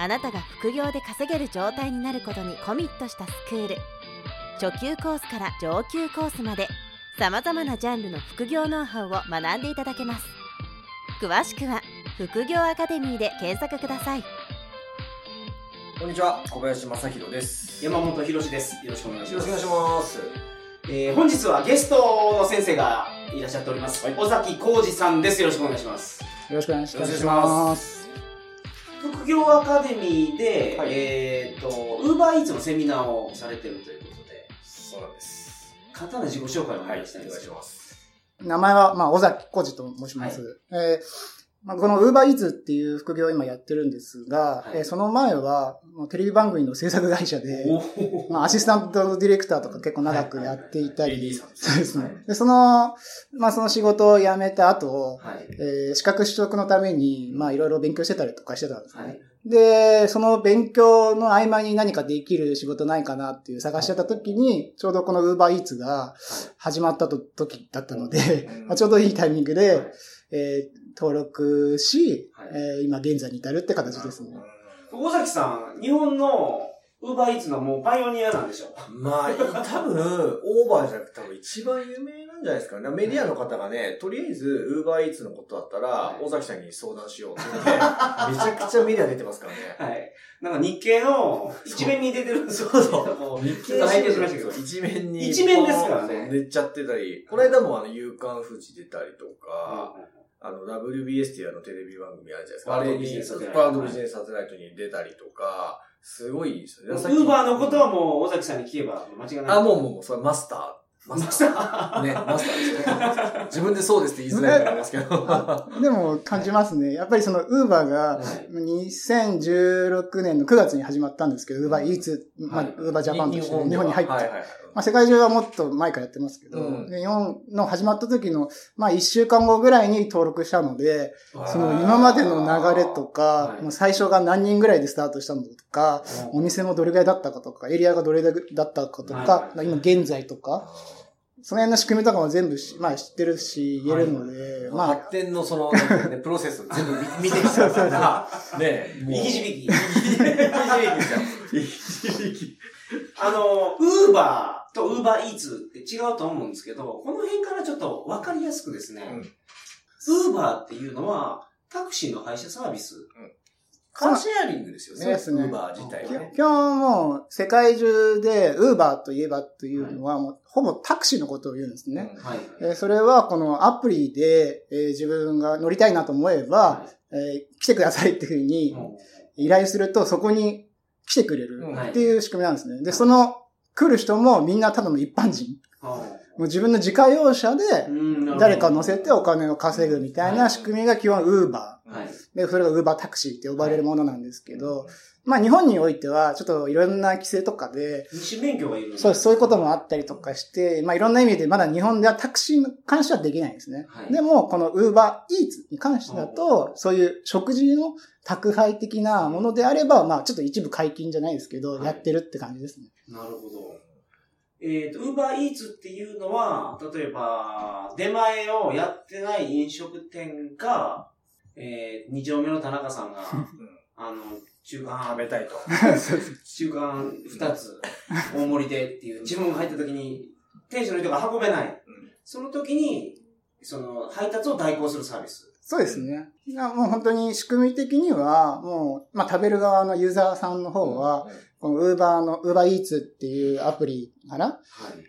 あなたが副業で稼げる状態になることにコミットしたスクール初級コースから上級コースまでさまざまなジャンルの副業ノウハウを学んでいただけます詳しくは副業アカデミーで検索くださいこんにちは、小林正宏です。山本博史です。よろしくお願いします。よろしくお願いします。えー本日はゲストの先生がいらっしゃっております。はい尾崎浩二さんです。よろしくお願いします。よろしくお願いします。副業アカデミーで、はいえっ、と、ウーバーイーツのセミナーをされてるということで、そうなんです。簡単な自己紹介をお願いしたいんですけど、します。名前は、まあ、尾崎浩二と申します。えーまあ、この Uber Eats っていう副業を今やってるんですが、はいえーその前は、テレビ番組の制作会社で、まあ、アシスタントディレクターとか結構長くやっていたり、はいはい AD さんそうですね。で、その、まあ、その仕事を辞めた後、はい。えー資格取得のために、まあ、いろいろ勉強してたりとかしてたんですね。はい。で、その勉強の合間に何かできる仕事ないかなっていう探してた時に、ちょうどこの Uber Eats が始まったと時だったので、うんまあちょうどいいタイミングで、はいえー登録し、はいえー今現在に至るって形ですね。尾崎さん、日本のウーバーイーツのもうパイオニアなんでしょまあ、多分、オーバーじゃなくて多分一番有名なんじゃないですかね。メディアの方がね、とりあえず、ウーバーイーツのことだったらは、い尾崎さんに相談しようって言って、めちゃくちゃメディア出てますからね。はい。なんか日経の一面に出てるんですよ。そうそうこ日ちょっと拝見しましたけど一面に。一面ですからねそう出ちゃってたり、この間もあの、夕刊富士出たりとか、あの、WBS っていうあのテレビ番組あるじゃないですか。あれに、バートビジネスサテライトに出たりとか、すごいですよね。ウーバーのことはもう尾崎さんに聞けば間違いない。あ、もうもう、それマスター。マスター。ね、マスターですよ。自分でそうですって言いづらいと思いますけど。あでも感じますね。やっぱりその Uber がはい2016年の9月に始まったんですけど、Uber Eats、まあ、はい Uber Japan として日本に入って、はいはいはい。まあ、世界中はもっと前からやってますけど、うんで日本の始まった時の、まあ、1週間後ぐらいに登録したので、その今までの流れとかは、いもう最初が何人ぐらいでスタートしたのとか、お店もどれぐらいだったかとか、エリアがどれだったかとはいか、はい今現在とか、その辺の仕組みとかも全部し、まあ知ってるし、言えるので、まあ、発展のその、ね、プロセスを全部見てきたから、ね、もう。右響き。右響きですよ。右響き。あの、ウーバーとウーバーイーツって違うと思うんですけど、この辺からちょっとわかりやすくですね、ウーバーっていうのはタクシーの配車サービス。カーシェアリングですよね。そうですねウーバー自体はね。今日もう世界中で Uber といえばというのは、もうほぼタクシーのことを言うんですね。はい。えーそれはこのアプリで、えー自分が乗りたいなと思えば、えー来てくださいっていうふうに依頼するとそこに来てくれるっていう仕組みなんですね。で、その来る人もみんなただの一般人。もう自分の自家用車で誰か乗せてお金を稼ぐみたいな仕組みが基本 Uber。はい。で、それが Uber タクシーって呼ばれるものなんですけど、まあ日本においてはちょっといろんな規制とかで、免許がいるんそうそういうこともあったりとかして、まあいろんな意味でまだ日本ではタクシーに関してはできないんですね。はいでも、この Uber Eats に関してだと、そういう食事の宅配的なものであれば、まあちょっと一部解禁じゃないですけど、はいやってるって感じですね。なるほど。えっ、と、ウーバーイーツっていうのは、例えば、出前をやってない飲食店が、えー、二丁目の田中さんが、あの、中間食べたいと。中間二つ、大盛りでっていう注文が入った時に、店主の人が運べない。その時に、その、配達を代行するサービス。そうですね。もう本当に仕組み的には、もう、まあ食べる側のユーザーさんの方は、この Uber の、Uber Eats っていうアプリかな？はい。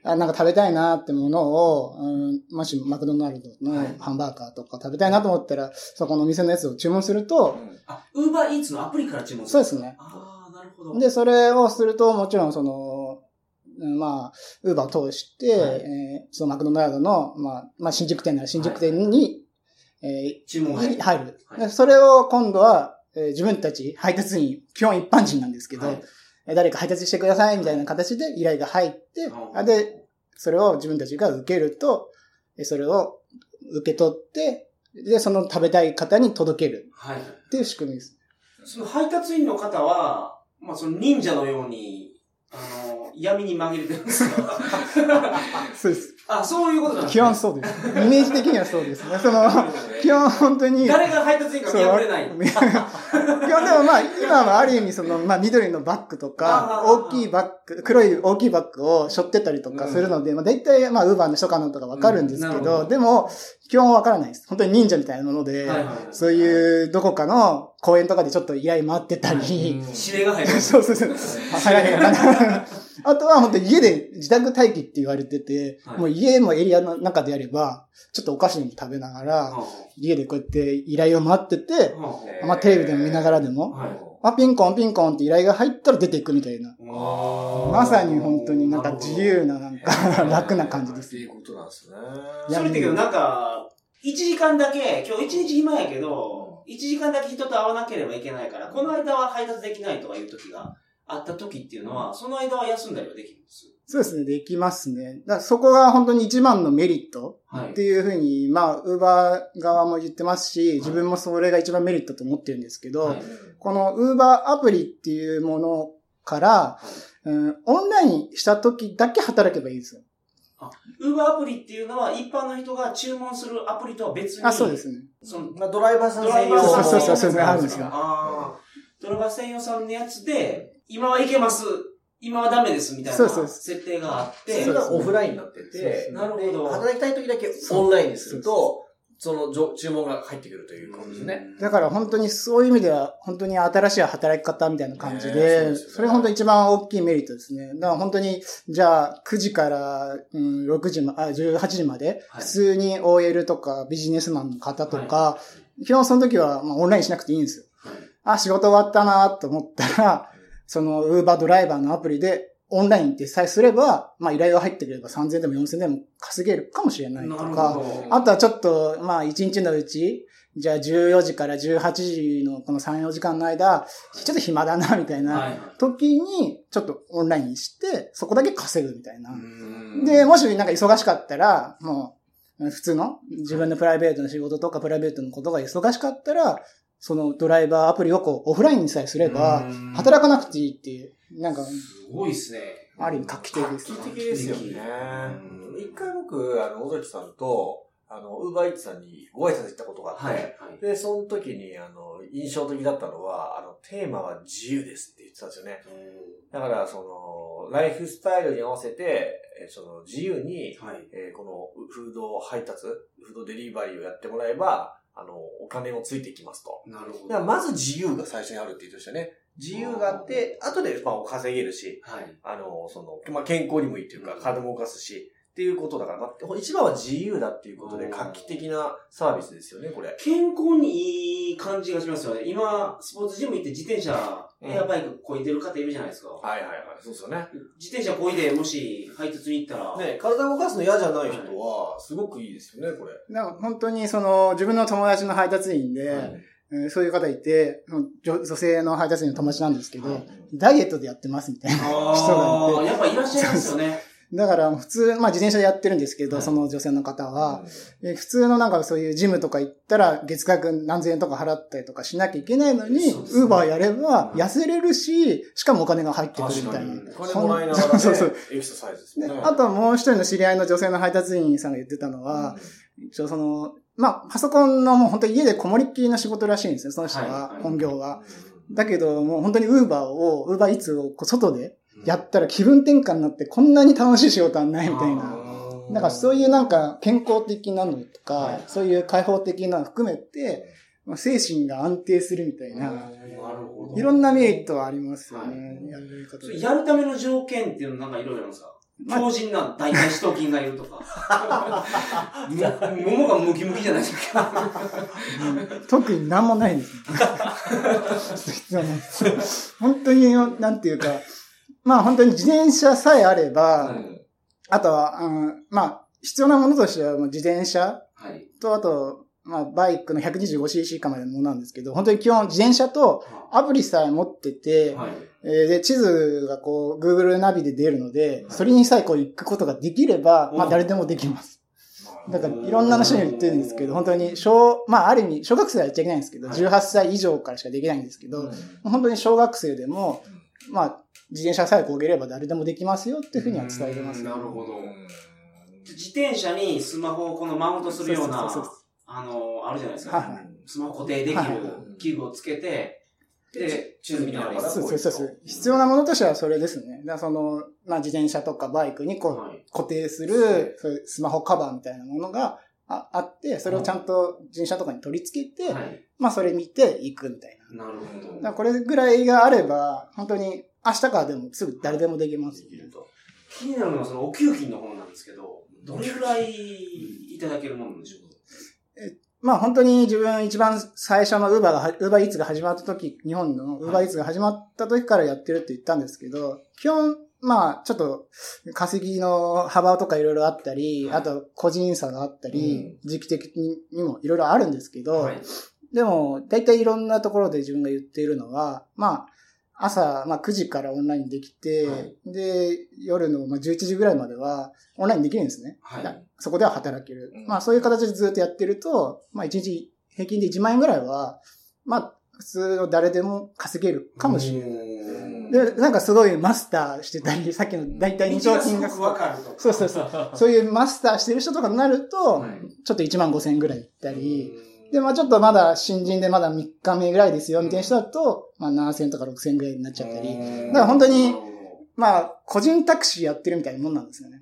あなんか食べたいなってものを、うん、もしマクドナルドのはいハンバーガーとか食べたいなと思ったら、そこのお店のやつを注文すると、あ、ウーバーイーツのアプリから注文するそうですね。ああ、なるほど。で、それをすると、もちろんその、うんまあ、ウーバーを通して、はいえーそのマクドナルドの、まあ、まあ、新宿店なら新宿店に、え注文が入る。ー入る、はいでそれを今度は、えー自分たち配達員、基本一般人なんですけど、はいえー誰か配達してくださいみたいな形で依頼が入って、うんあで、それを自分たちが受けると、えーそれを受け取って、で、その食べたい方に届けるはい。っていう仕組みです。その配達員の方は、まあその忍者のように、あの、闇に紛れてるんですか？そうです。あ、そういうことなんです基本そうです。イメージ的にはそうですね。その、基本本当に、誰が配達員か見破れない。基本でもまあ、今はある意味その、まあ緑のバッグとか、大きいバッグ、黒い大きいバッグを背負ってたりとかするので、まあ大体まあウーバーの人かなとかわかるんですけどでも、基本わからないです。本当に忍者みたいなもので、はいはいはいそういうどこかの公園とかでちょっと依頼待ってたり、指令が入る。そうそうそう。早いのかな。あとは本当に家で自宅待機って言われてて、はいもう家もエリアの中であれば、ちょっとお菓子でも食べながら、は家でこうやって依頼を待っててまあテレビでも見ながらでも、あはいあ、ピンコンピンコンって依頼が入ったら出ていくみたいな。あまさに本当になんか自由ななんか楽な感じですって。いうことなんですね。それってけどなんか、1時間だけ、今日1日暇やけど、1時間だけ人と会わなければいけないから、この間は配達できないとかいう時があった時っていうのは、その間は休んだりはできるんです？そうですね、できますね。だそこが本当に一番のメリットはい。っていうふうに、まあ、ウーバー側も言ってますし、自分もそれが一番メリットと思ってるんですけど、はい。この Uber アプリっていうものから、うん、オンラインした時だけ働けばいいですよ。ウーバーアプリっていうのは一般の人が注文するアプリとは別に。あ、そうですね。そのまあ、ドライバーさんドライバーさんそうそう。そうそうあるんですよあー。ドライバー専用さんのやつで、今はいけます、今はダメですみたいな設定があって、それがオフラインになってて、なるほど。で働きたい時だけオンラインにすると、その注文が入ってくるということですね。だから本当にそういう意味では、本当に新しい働き方みたいな感じで、それが本当に一番大きいメリットですね。だから本当に、じゃあ9時から、うん、6時ま、あ、18時まで、はい普通に OL とかビジネスマンの方とか、基本その時は、まあ、オンラインしなくていいんですよ。はいあ、仕事終わったなと思ったら、その Uber ドライバーのアプリでオンラインってさえすれば、まあ依頼が入ってくれば3000でも4000でも稼げるかもしれないとか。あとはちょっと、まあ、1日のうち、じゃあ14時から18時のこの3、4時間の間、ちょっと暇だな、みたいなはい。時に、ちょっとオンラインにして、そこだけ稼ぐみたいな。うんで、もしなんか忙しかったら、もう、普通の自分のプライベートの仕事とかプライベートのことが忙しかったら、そのドライバーアプリをこうオフラインにさえすればうん、働かなくていいっていう、なんか、すごいっすね。ある意味画期的です。画期的ですよね。一回僕、あの、尾崎さんと、あの、ウーバーイーツさんにご挨拶行ったことがあって、はい。はい。で、その時に、あの、印象的だったのは、あの、テーマは自由ですって言ってたんですよね。だから、その、ライフスタイルに合わせて、えその、自由に、はい。えーこの、フード配達、フードデリバリーをやってもらえば、あの、お金もついてきますと。なるほど。だからまず自由が最初にあるって言ってましたね。自由があって、後で、まあ、稼げるし、はい。あの、その、まあ、健康にもいいっていうかう、ん体も動かすし、っていうことだから、まあ、一番は自由だっていうことで、うん画期的なサービスですよね、これ。健康にいい感じがしますよね。今、スポーツジム行って自転車、うんエアバイクこいでる方いるじゃないですか。はいはいはい、そうですよね。自転車こいで、もし配達に行ったら、ね、体を動かすの嫌じゃない人は、すごくいいですよね、これ。なんか本当にその自分の友達の配達員で、はいえーそういう方いて、女女性の配達員の友達なんですけど、はいダイエットでやってますみたいな人がいて、やっぱいらっしゃいますよね。だから普通、まあ自転車でやってるんですけど、はい。その女性の方は、で普通のなんかそういうジムとか行ったら月額何千円とか払ったりとかしなきゃいけないのに、ウーバーやれば痩せれるし、しかもお金が入ってくるみたいな。お金もらいながらね、そうそう。エクササイズですね。であともう一人の知り合いの女性の配達員さんが言ってたのは、一応その、まあ、パソコンのもう本当に家でこもりっきりの仕事らしいんですよ、その人はい。はは、い。本業は。だけど、もう本当にウーバーを、ウーバーイーツをこう外でやったら気分転換になってこんなに楽しい仕事はないみたいな。うんなんかそういうなんか健康的なのとか、はいそういう開放的なの含めて、まあ精神が安定するみたいな、なるほど。いろんなメリットはありますよね。やる方で。それやるための条件っていうのなんかいろいろあるんですか？まあ強靭な大腿四頭筋がいるとか。ももがムキムキじゃないですか。特になんもないです 本当に、なんていうか、まあ本当に自転車さえあれば、あとは、うんまあ、必要なものとしてはもう自転車。はい。と、あと、まあ、バイクの 125cc 以下までのものなんですけど、本当に基本自転車とアプリさえ持ってて、はい、えー、で、地図がこう、Google ナビで出るので、それにさえこう行くことができれば、まあ誰でもできます。だから、いろんな人に言ってるんですけど、本当に、小、まあ、ある意味、小学生はやっちゃいけないんですけど、18歳以上からしかできないんですけど、本当に小学生でも、まあ、自転車さえこげれば誰でもできますよっていうふうには伝えてます、なるほど。自転車にスマホをこのマウントするような、あの、あるじゃないですか。はい、スマホ固定できる器具をつけて、で、地図見ながら。そうそうそう。必要なものとしてはそれですね。だその、まあ、自転車とかバイクにこう、はい、固定する、そういうスマホカバーみたいなものがああって、それをちゃんと自転車とかに取り付けて、はい、まあ、それ見ていくみたいな。なるほど。だこれぐらいがあれば、本当に明日からでもすぐ誰でもできます、気になるのはそのお給金の方なんですけど、どれぐらいいただけるものでしょう？かまあ本当に自分一番最初の Uber が、Uber Eats が始まった時、日本の Uber Eats が始まった時からやってるって言ったんですけど、基本、まあちょっと稼ぎの幅とかいろいろあったり、あと個人差があったり、時期的にもいろいろあるんですけど、でも大体いろんなところで自分が言っているのは、まあ朝、まあ、9時からオンラインできて、はい、で、夜の、まあ、11時ぐらいまではオンラインできるんですね。はい、そこでは働ける。うん、まあ、そういう形でずっとやってると、まあ、1日平均で1万円ぐらいは、まあ、普通の誰でも稼げるかもしれない。で、なんかすごいマスターしてたり、さっきの大体2兆金額。わかるとそうそうそう。そういうマスターしてる人とかになると、ちょっと1万5千円ぐらいいったり、で、まあちょっとまだ新人でまだ3日目ぐらいですよ、みたいな人だと、まあ7000とか6000ぐらいになっちゃったり。だから本当に、まあ個人タクシーやってるみたいなもんなんですよね。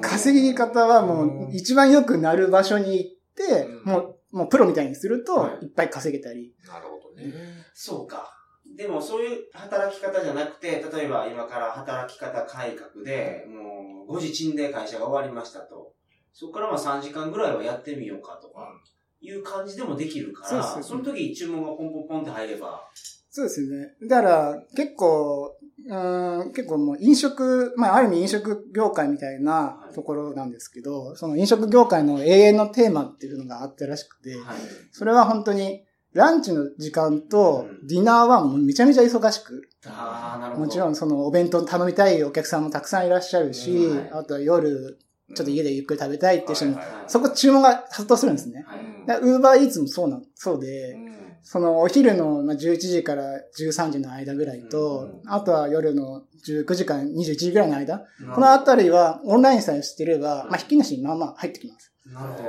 稼ぎ方はもう一番良くなる場所に行って、もう、もうプロみたいにすると、いっぱい稼げたり。なるほどね。そうか。でもそういう働き方じゃなくて、例えば今から働き方改革で、もう5時賃で会社が終わりましたと。そこからまあ3時間ぐらいはやってみようかとか。いう感じでもできるから、そその時注文がポンポンポンって入れば。そうですね。だから、結構、うん、結構もう飲食、まあ、ある意味飲食業界みたいなところなんですけど、はい、その飲食業界の永遠のテーマっていうのがあったらしくて、はい、それは本当に、ランチの時間とディナーはもうめちゃめちゃ忙しく。もちろんそのお弁当頼みたいお客さんもたくさんいらっしゃるし、はい、あとは夜ちょっと家でゆっくり食べたいって人も、そこ注文が殺到するんですね。ウーバーイーツもそうな、そうで、そのお昼の11時から13時の間ぐらいと、あとは夜の19時から21時ぐらいの間、このあたりはオンラインさえしてれば、まあ、引き主にまあまあ入ってきます。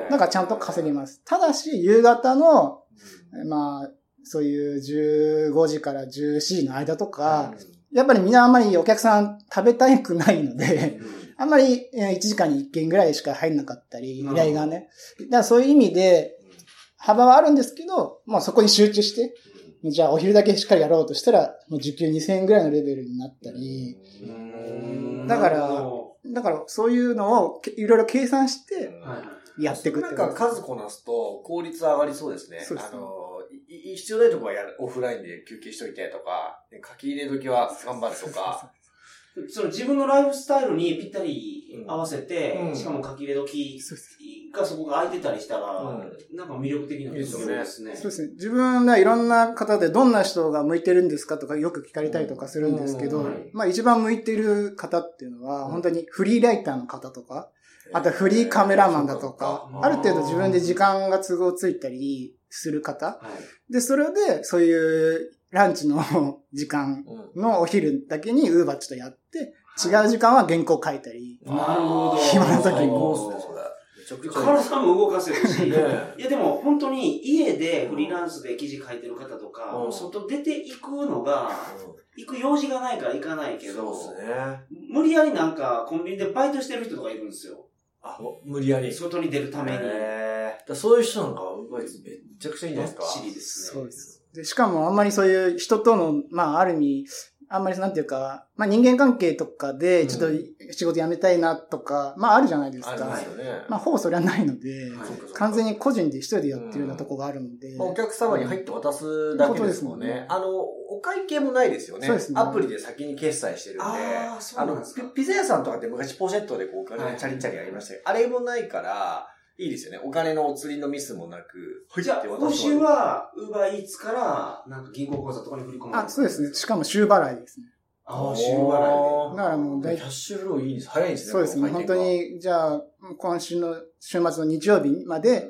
だからちゃんと稼げます。ただし、夕方の、まあ、そういう15時から17時の間とか、やっぱりみんなあんまりお客さん食べたくないので、あんまり1時間に1件ぐらいしか入んなかったり、依頼がね。だからそういう意味で、幅はあるんですけど、まあそこに集中して、じゃあお昼だけしっかりやろうとしたら、もう時給2000円ぐらいのレベルになったり、だから、だからそういうのをいろいろ計算してやっていくってなんか数こなすと効率上がりそうですね。そうですね。あの、必要ないとこはやオフラインで休憩しといてとか、書き入れ時は頑張るとか、その自分のライフスタイルにぴったり合わせて、うん、しかも書き入れ時がそこが空いてたりしたら、うん、なんか魅力的なですよ。ね。そうですね。自分はいろんな方でどんな人が向いてるんですかとかよく聞かれたりとかするんですけど、まあ一番向いてる方っていうのは、本当にフリーライターの方とか、あとフリーカメラマンだとか、ある程度自分で時間が都合ついたりする方。で、それでそういうランチの 時間のお昼だけにウーバーちょっとやって、違う時間は原稿書いたり。なるほど。暇な時に。体も動かせるし。いやでも本当に家でフリーランスで記事書いてる方とか、外出ていくのが、行く用事がないから行かないけど、無理やりなんかコンビニでバイトしてる人とかいるんですよ。あ、無理やり。外に出るために。そういう人なんか、めちゃくちゃいいんじゃないですか。チリですね。そうです。で、しかもあんまりそういう人との、まあある意味、あんまりなんていうか、まあ人間関係とかで、ちょっと仕事辞めたいなとか、うん、まああるじゃないですか。ありますよね。まあほぼそれはないので、はい、完全に個人で一人でやってるようなとこがあるので。うん、お客様に入って渡すだけですもんね。うん、あの、お会計もないですよね。そうですね。アプリで先に決済してるんで。ああ、そうなんですか。ピザ屋さんとかって昔ポシェットでこうお金チャリチャリやりましたけど、はい、あれもないから、いいですよね。お金のお釣りのミスもなく。じゃあ、報酬は、ウーバーイーツから、なんか銀行口座とかに振り込むあ、そうですね。しかも週払いですね。ああ、週払いだからもう大キャッシュフローいいです。早いですね。そうですね。本当に、じゃあ、今週の、週末の日曜日まで、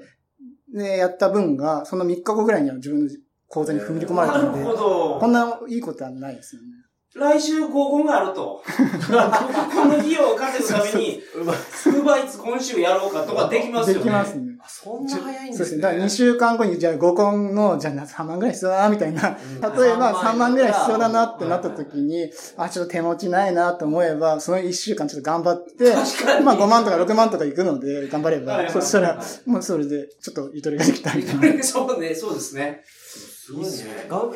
ね、やった分が、その3日後ぐらいには自分の口座に踏み込まれたので、なるほど。こんないいことはないですよね。来週合コンがあると。この費用を稼ぐために、ウーバーイーツ今週やろうかとかできますよね。できますね。そんな早いんですね。そうですね。だから2週間後に、じゃあ合コンの、じゃあ3万ぐらい必要だな、みたいな。例えば3万ぐらい必要だなってなった時に、あ、ちょっと手持ちないなと思えば、その1週間ちょっと頑張って、まあ5万とか6万とかいくので、頑張れば、そしたら、もうそれで、ちょっとゆとりができたみたいな。そうね、そうですね。すごいね。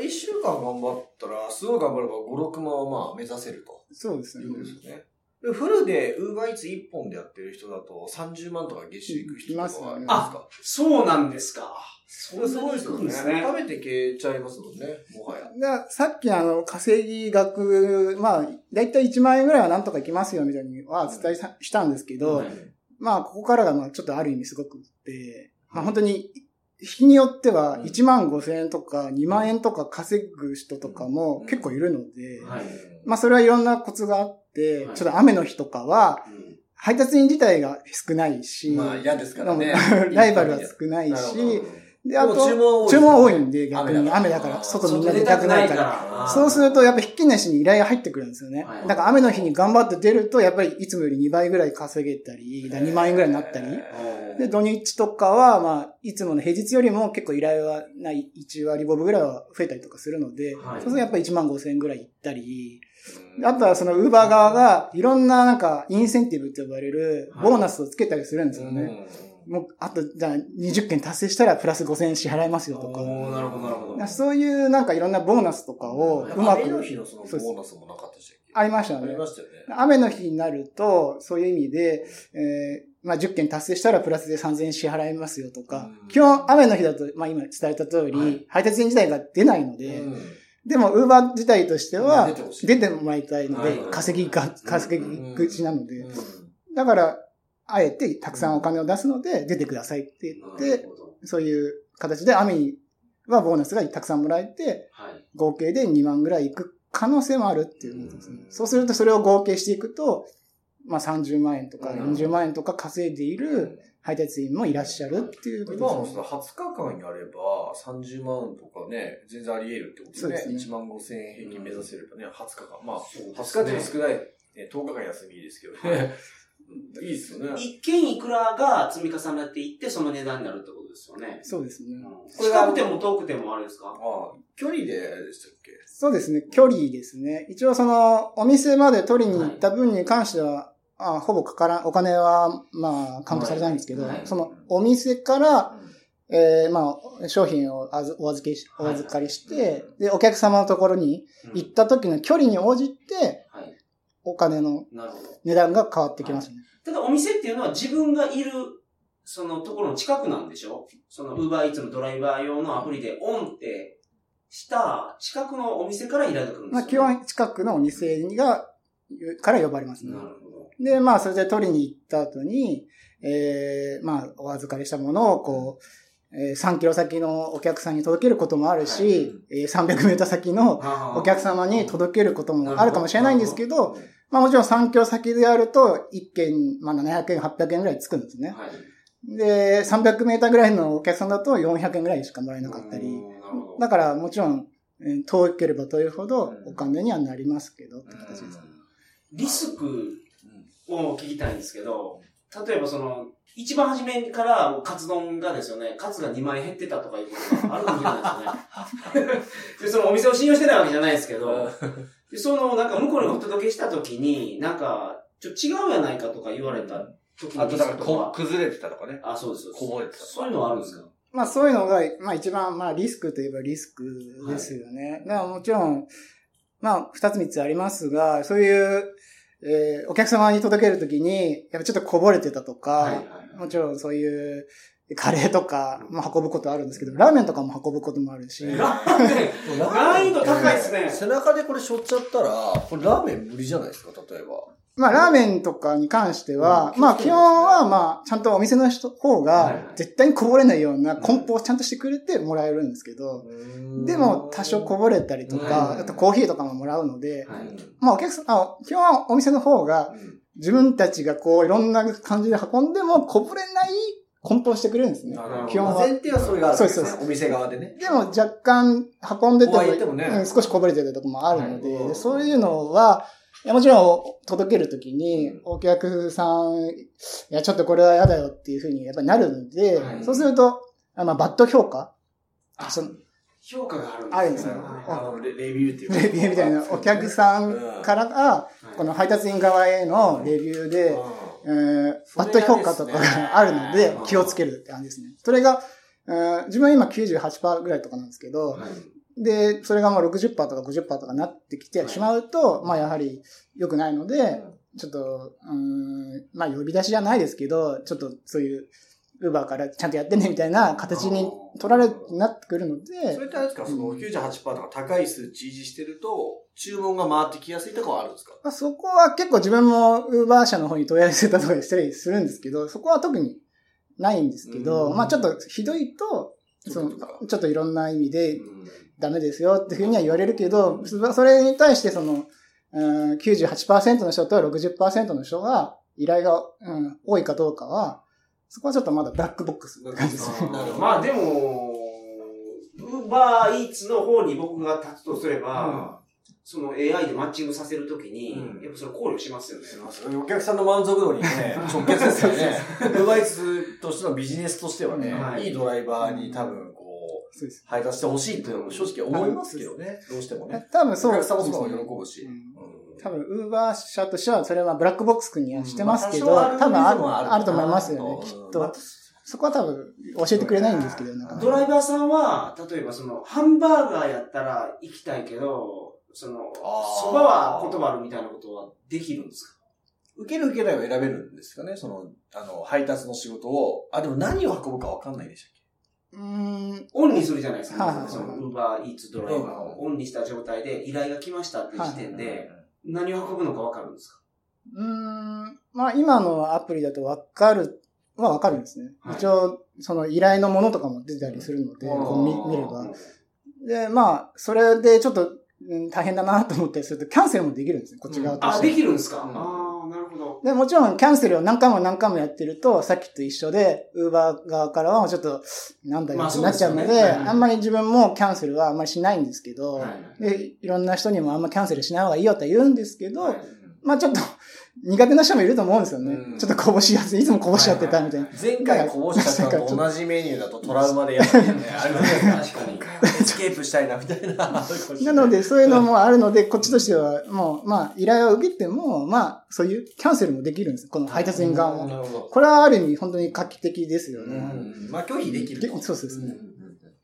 一週間頑張ったら、すごい頑張れば5、6万はまあ目指せると。そうですね。いうことですよね。フルで、ウーバーイーツ1本でやってる人だと30万とか月収いく人とかありますか、あ、そうなんですか。それすごいですよね。食べて消えちゃいますもんね、もはや。さっきあの、稼ぎ額、まあ、だいたい1万円ぐらいはなんとかいきますよみたいには伝えしたんですけど、まあ、ここからがまあちょっとある意味すごくって、まあ本当に日によっては1万5千円とか2万円とか稼ぐ人とかも結構いるので、まあそれはいろんなコツがあって、ちょっと雨の日とかは、配達員自体が少ないし、まあ嫌ですからね。ライバルは少ないし、で、あと、注文注文多いんで、逆に雨だから、外みんな出たくないから。そうすると、やっぱ引き主に依頼が入ってくるんですよね。だから雨の日に頑張って出ると、やっぱりいつもより2倍ぐらい稼げたり、2万円ぐらいになったり。で、土日とかは、まあ、いつもの平日よりも結構依頼はない1割5分ぐらいは増えたりとかするので、そうするとやっぱり1万5千円ぐらいいったり、あとはそのウーバー側がいろんななんかインセンティブって呼ばれるボーナスをつけたりするんですよね。もう、あと、じゃあ、20件達成したらプラス5000円支払いますよとか。なるほど、なるほど。そういうなんかいろんなボーナスとかをうまく。雨の日のそのボーナスもなかったしありましたね。ありましたよね。雨の日になると、そういう意味で、えー、まあ、10件達成したらプラスで3000円支払いますよとか、基本雨の日だと、まあ今伝えた通り、はい、配達員自体が出ないので、でも、ウーバー自体としては、出てもらいたいので、稼ぎが、稼ぎ口なので、だから、あえてたくさんお金を出すので、出てくださいって言って、そういう形で雨にはボーナスがたくさんもらえて、合計で2万ぐらいいく可能性もあるっていうことですね。そうするとそれを合計していくと、まあ30万円とか40万円とか稼いでいる配達員もいらっしゃるっていう今のその20日間やれば30万とかね、全然あり得るってことですね。すね。1万5千円平均目指せればね、20日間。まあ、20日って少ない、ね、10日間休みですけどね。いいですよね。一件いくらが積み重なっていって、その値段になるってことですよね。そうですね。これ近くても遠くてもあれですか？ああ、距離ででしたっけ？そうですね、距離ですね。一応その、お店まで取りに行った分に関しては、はい、あほぼかからん、お金は、まあ、カウントされないんですけど、はい。はい、その、お店から、ええー、まあ、商品をお預けし、お預かりして、で、お客様のところに行った時の距離に応じて、お金の値段が変わってきますね。ただお店っていうのは自分がいる、そのところの近くなんでしょ？その、ウーバーイーツのドライバー用のアプリでオンってした近くのお店から依頼が来るんですまあ、基本近くのお店が、から呼ばれますね。なるほど。で、まあ、それで取りに行った後に、ええー、まあ、お預かりしたものを、こう、えー、3キロ先のお客さんに届けることもあるし、はい、えー、300メートル先のお客様に届けることもあるかもしれないんですけど、まあもちろん3キロ先でやると、1件、まあ700円、800円ぐらいつくんですね。はい、で、300メーターぐらいのお客さんだと400円ぐらいしかもらえなかったり。だからもちろん、遠ければ遠いほどお金にはなりますけど、って形です。リスクを聞きたいんですけど、例えばその、一番初めからカツ丼がですよね、カツが2枚減ってたとかいうことがあるかもしれないですよね。で、そのお店を信用してないわけじゃないですけど、で、その、なんか向こうにお届けした時に、なんか、ちょ、違うやないかとか言われた時に。あと、なんかこ、崩れてたとかね。あ、そうです。こぼれてた。そういうのはあるんですか？まあそういうのが、まあ一番、まあリスクといえばリスクですよね。はい、だからもちろん、まあ二つ三つありますが、そういう、えー、お客様に届けるときに、やっぱちょっとこぼれてたとか、はいはいはい、もちろんそういう、カレーとかも運ぶことあるんですけど、ラーメンとかも運ぶこともあるし。ラーメン難易度高いですね。背中でこれ背負っちゃったら、これラーメン無理じゃないですか、例えば。まあ、ラーメンとかに関しては、まあ、基本は、まあ、ちゃんとお店の人、方が、絶対にこぼれないような梱包をちゃんとしてくれてもらえるんですけど、でも、多少こぼれたりとか、あとコーヒーとかももらうので、まあ、お客さん、あ、基本はお店の方が、自分たちがこう、いろんな感じで運んでもこぼれない梱包してくれるんですね。基本は。前提はそれがあるんですね。そうですお店側でね。でも若干運んでても、ね、少しこぼれてるとこもあるので、はい、そういうのは、いやもちろん届けるときに、お客さん、いや、ちょっとこれは嫌だよっていうふうにやっぱりなるんで、はい、そうすると、あまあ、バッド評価。その評価があるんですあるんですよ。レビューっていうレビューみたいな、お客さんからが、この配達員側へのレビューで、えー、バッド評価とかがあるので、気をつけるって感じですね。それが、えー、自分は今98%ぐらいとかなんですけど、で、それがもう60%とか50%とかなってきてしまうと、まあやはり良くないので、ちょっと、うん、まあ呼び出しじゃないですけど、ちょっとそういう、ウーバーからちゃんとやってねみたいな形に取られ、なってくるので。それってあれですか、その98%とか高い数値維持してると、注文が回ってきやすいとかはあるんですか、まあ、そこは結構自分もウーバー社の方に問い合わせたとかしたりするんですけど、そこは特にないんですけど、まあちょっとひどいと、そのちょっといろんな意味でダメですよっていうふうには言われるけど、それに対してその、うん、98%の人と60%の人が依頼が、うん、多いかどうかは、そこはちょっとまだブラックボックスって感じですね。まあでも、ウーバーイーツの方に僕が立つとすれば、うん、その AI でマッチングさせるときに、うん、やっぱそれ考慮しますよね。お客さんの満足度にね、直結ですよね。ウーバーイーツとしてのビジネスとしてはね、はい、いいドライバーに多分、こう、配達してほしいっていうのも正直思いますけどね。どうしてもね。多分そう。お客さんもその喜ぶし。多分、ウーバー社としては、それはブラックボックス君にはしてますけど、多分ある、あると。思いますよね、きっと。そこは多分教えてくれないんですけど、ドライバーさんは、例えばその、ハンバーガーやったら行きたいけど、その、そばは断るみたいなことはできるんですか？受ける受けないを選べるんですかね？その、あの、配達の仕事を。あ、でも何を運ぶかわかんないでしたっけ？うん。オンにするじゃないですか。はい、その、ウーバーイーツドライバーをオンにした状態で依頼が来ましたって時点で、何を運ぶのかわかるんですか？うん。まあ、今のアプリだとわかるはわかるんですね。はい、一応、その依頼のものとかも出たりするので、こう見見れば。で、まあ、それでちょっと、うん、大変だなと思ったりすると、キャンセルもできるんですね、こっち側として。あ、できるんですか、うん、ああ、なるほど。で、もちろんキャンセルを何回も何回もやってると、さっきと一緒で、ウーバー側からはちょっと、なんだよってなっちゃうので、まあでねはい、あんまり自分もキャンセルはあんまりしないんですけど、はい、で、いろんな人にもあんまキャンセルしない方がいいよって言うんですけど、はい、まあちょっと、苦手な人もいると思うんですよね。うん、ちょっとこぼしやすい。いつもこぼしちゃってたみたいな。はいはい、前回こぼしたのと同じメニューだとトラウマでやってるね。あれはね、確かに。エスケープしたいな、みたいな。なので、そういうのもあるので、こっちとしては、もう、まあ、依頼を受けても、まあ、そういうキャンセルもできるんですこの配達員側も。なるほど。これはある意味、本当に画期的ですよね。まあ、拒否できる。そうですね。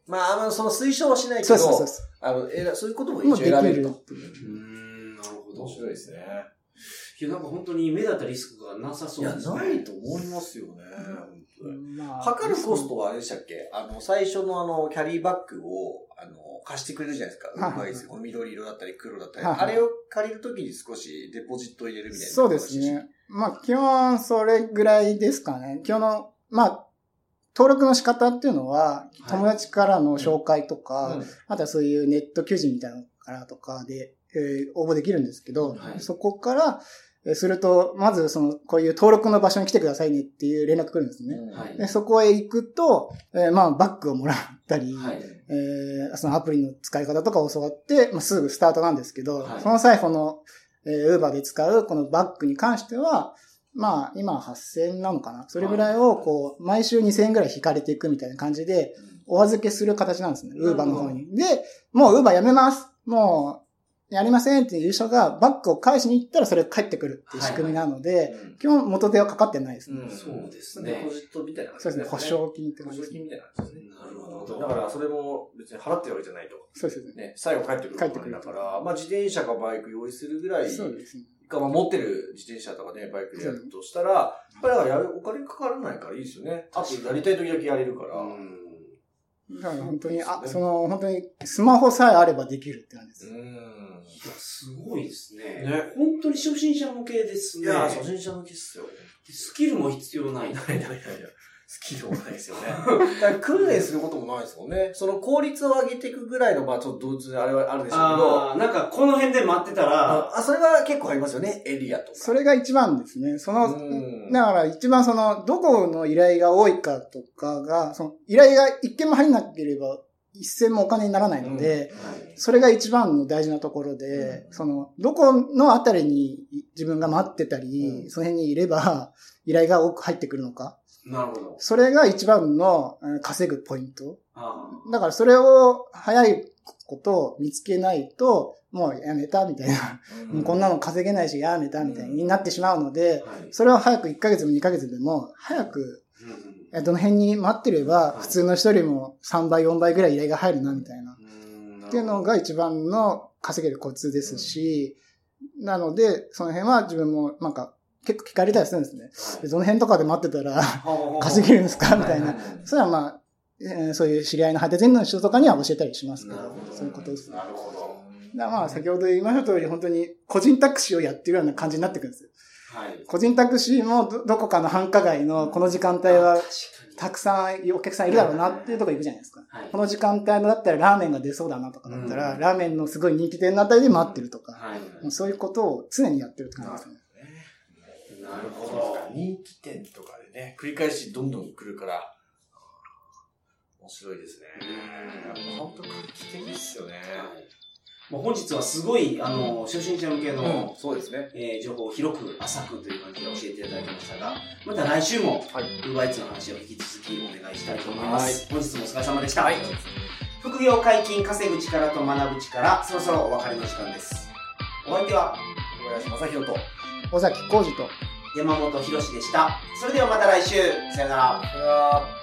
まあ、あの、その推奨はしないけど、そうそうそうあの、えそういうことも一応選べると。うん、なるほど。面白いですね。いや、なんか本当に目立ったリスクがなさそうですね。いや、ないと思いますよね。まあ、測るコストはあれでしたっけ？あの、最初のあの、キャリーバッグを、あの、貸してくれるじゃないですか。うまいです緑色だったり黒だったり。あれを借りるときに少しデポジット入れるみたいな。そうですね。まあ、基本それぐらいですかね。基本の、まあ、登録の仕方っていうのは、友達からの紹介とか、はいあとはそういうネット求人みたいなのからとかで、えー、応募できるんですけど、はい、そこから、すると、まずその、こういう登録の場所に来てくださいねっていう連絡来るんですね。はい、でそこへ行くと、えー、まあ、バッグをもらったり、はい、えー、そのアプリの使い方とかを教わって、まあ、すぐスタートなんですけど、はい、その際、この、えー、ウーバーで使うこのバッグに関しては、まあ、今8000なのかな？それぐらいを、こう、毎週2000円ぐらい引かれていくみたいな感じで、お預けする形なんですね。ウーバーの方に。で、もうウーバーやめます。もう、やりませんっていう人がバッグを返しに行ったらそれが返ってくるっていう仕組みなので、はいはい基本元手はかかってないですね。うん、そうですね。デポジットみたいな、ね、そうですね。保証金って保証金みたいな感じですね。なるほど。だからそれも別に払ってるわけじゃないと。そうですね。ね最後帰ってくる。帰ってくる。だから、まあ自転車かバイク用意するぐらい。そうですね。か、まあ持ってる自転車とかね、バイクでやるとしたら、やっぱりやるお金かからないからいいですよね。あとやりたい時だけやれるから。うんだから本当に、あ、その、本当に、スマホさえあればできるって感じです。うん。いや、すごいですね。ね。本当に初心者向けですね。いや、初心者向けっすよ。スキルも必要ない。ないないないない。スキルもないですよね。だから訓練することもないですもんね。その効率を上げていくぐらいの、まあちょっと同時あれはあるでしょうけど。あなんかこの辺で待ってたら。あ、それは結構ありますよね、エリアとか。それが一番ですね。その、だから一番その、どこの依頼が多いかとかが、その、依頼が一件も入んなければ、一銭もお金にならないので、うんはい、それが一番の大事なところで、うん、その、どこのあたりに自分が待ってたり、うん、その辺にいれば、依頼が多く入ってくるのか。なるほど。それが一番の稼ぐポイント。だからそれを早いこと見つけないと、もうやめたみたいな、うん、こんなの稼げないしやめたみたいになってしまうので、うん、それを早く1ヶ月も2ヶ月でも、早く、うん、どの辺に待ってれば、普通の人よりも3倍、4倍ぐらい依頼が入るな、みたいな。っていうのが一番の稼げるコツですし、なので、その辺は自分もなんか結構聞かれたりするんですね。はい、どの辺とかで待ってたら 稼げるんですか？みたいな。それはまあ、えー、そういう知り合いの果て前の人とかには教えたりしますけど、そういうことです、ね。なるほど。だまあ、先ほど言いました通り、本当に個人タクシーをやってるような感じになってくるんですよ。はい、個人タクシーもどどこかの繁華街のこの時間帯はたくさんお客さんいるだろうなっていうとこ行くじゃないですか。はい、この時間帯だったらラーメンが出そうだなとかだったら、うん、ラーメンのすごい人気店のあたりで待ってるとか、はい、そういうことを常にやってるって感じですね。なるほど。人気店とかでね、繰り返しどんどん来るから、面白いですね。本当画期的ですよね。もう本日はすごい、あの、初心者向けの、そうですね。え情報を広く浅くという感じで教えていただきましたが、また来週も、はい。ウーバーイーツの話を引き続きお願いしたいと思います。本日もお疲れ様でした。はい。副業解禁、稼ぐ力と学ぶ力、そろそろお別れの時間です。お相手は、小林正宏と、尾崎浩二と、山本博史でした。それではまた来週。さよなら。